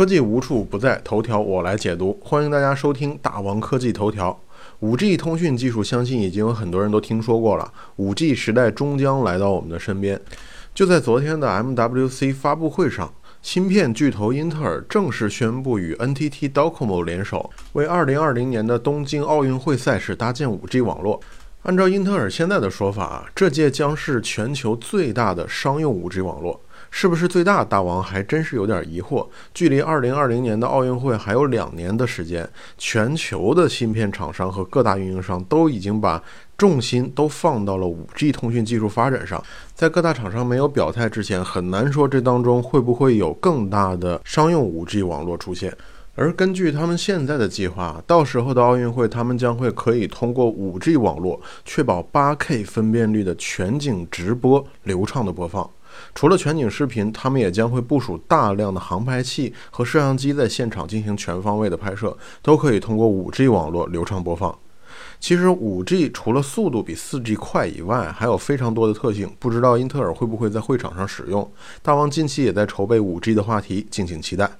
科技无处不在，头条我来解读。欢迎大家收听大王科技头条。五 G 通讯技术，相信已经有很多人都听说过了。五 G 时代终将来到我们的身边。就在昨天的 MWC 发布会上，芯片巨头英特尔正式宣布与 NTT Docomo 联手，为2020年的东京奥运会赛事搭建 5G 网络。按照英特尔现在的说法，这届将是全球最大的商用 5G 网络。是不是最大？大王还真是有点疑惑。距离二零二零年的奥运会还有两年的时间，全球的芯片厂商和各大运营商都已经把重心都放到了五 G 通讯技术发展上。在各大厂商没有表态之前，很难说这当中会不会有更大的商用五 G 网络出现。而根据他们现在的计划，到时候的奥运会，他们将会可以通过五 G 网络，确保八 K 分辨率的全景直播流畅的播放。除了全景视频，他们也将会部署大量的航拍器和摄像机在现场进行全方位的拍摄，都可以通过 5G 网络流畅播放。其实 5G 除了速度比 4G 快以外，还有非常多的特性，不知道英特尔会不会在会场上使用？大王近期也在筹备 5G 的话题，敬请期待。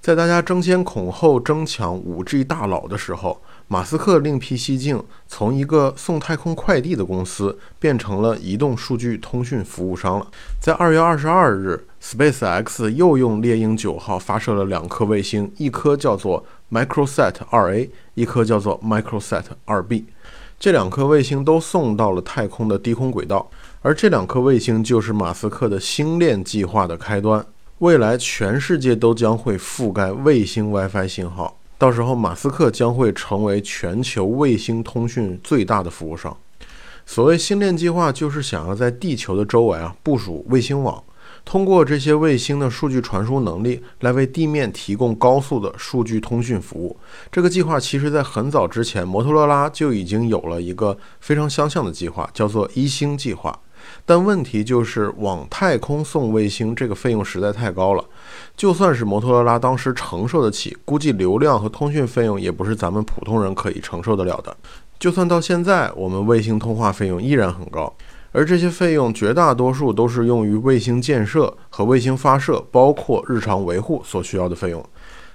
在大家争先恐后争抢 5G 大佬的时候，马斯克另辟蹊径，从一个送太空快递的公司变成了移动数据通讯服务商了。在二月二十二日，SpaceX 又用猎鹰九号发射了两颗卫星，一颗叫做 Microsat 二 A，一颗叫做 Microsat 二 B。这两颗卫星都送到了太空的低空轨道，而这两颗卫星就是马斯克的星链计划的开端。未来全世界都将会覆盖卫星 WiFi 信号，到时候马斯克将会成为全球卫星通讯最大的服务商。所谓星链计划，就是想要在地球的周围啊部署卫星网，通过这些卫星的数据传输能力，来为地面提供高速的数据通讯服务。这个计划其实在很早之前，摩托罗拉就已经有了一个非常相像的计划，叫做一星计划。但问题就是往太空送卫星，这个费用实在太高了。就算是摩托罗拉当时承受得起，估计流量和通讯费用也不是咱们普通人可以承受得了的。就算到现在，我们卫星通话费用依然很高，而这些费用绝大多数都是用于卫星建设和卫星发射，包括日常维护所需要的费用。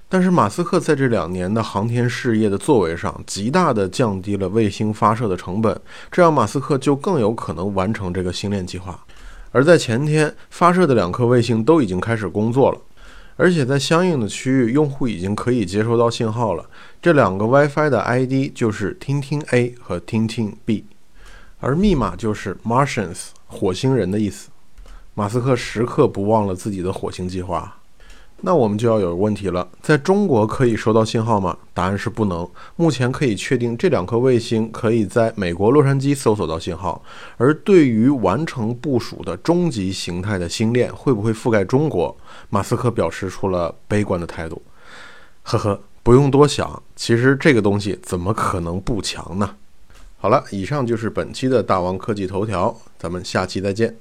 但是马斯克在这两年的航天事业的作为上，极大的降低了卫星发射的成本，这样马斯克就更有可能完成这个星链计划。而在前天发射的两颗卫星都已经开始工作了，而且在相应的区域，用户已经可以接收到信号了。这两个 WiFi 的 ID 就是听听 A 和听听 B，而密码就是 Martians 火星人的意思。马斯克时刻不忘了自己的火星计划。那我们就要有问题了，在中国可以收到信号吗？答案是不能。目前可以确定，这两颗卫星可以在美国洛杉矶搜索到信号。而对于完成部署的终极形态的星链会不会覆盖中国，马斯克表示出了悲观的态度。呵呵，不用多想，其实这个东西怎么可能不强呢？好了，以上就是本期的大王科技头条，咱们下期再见。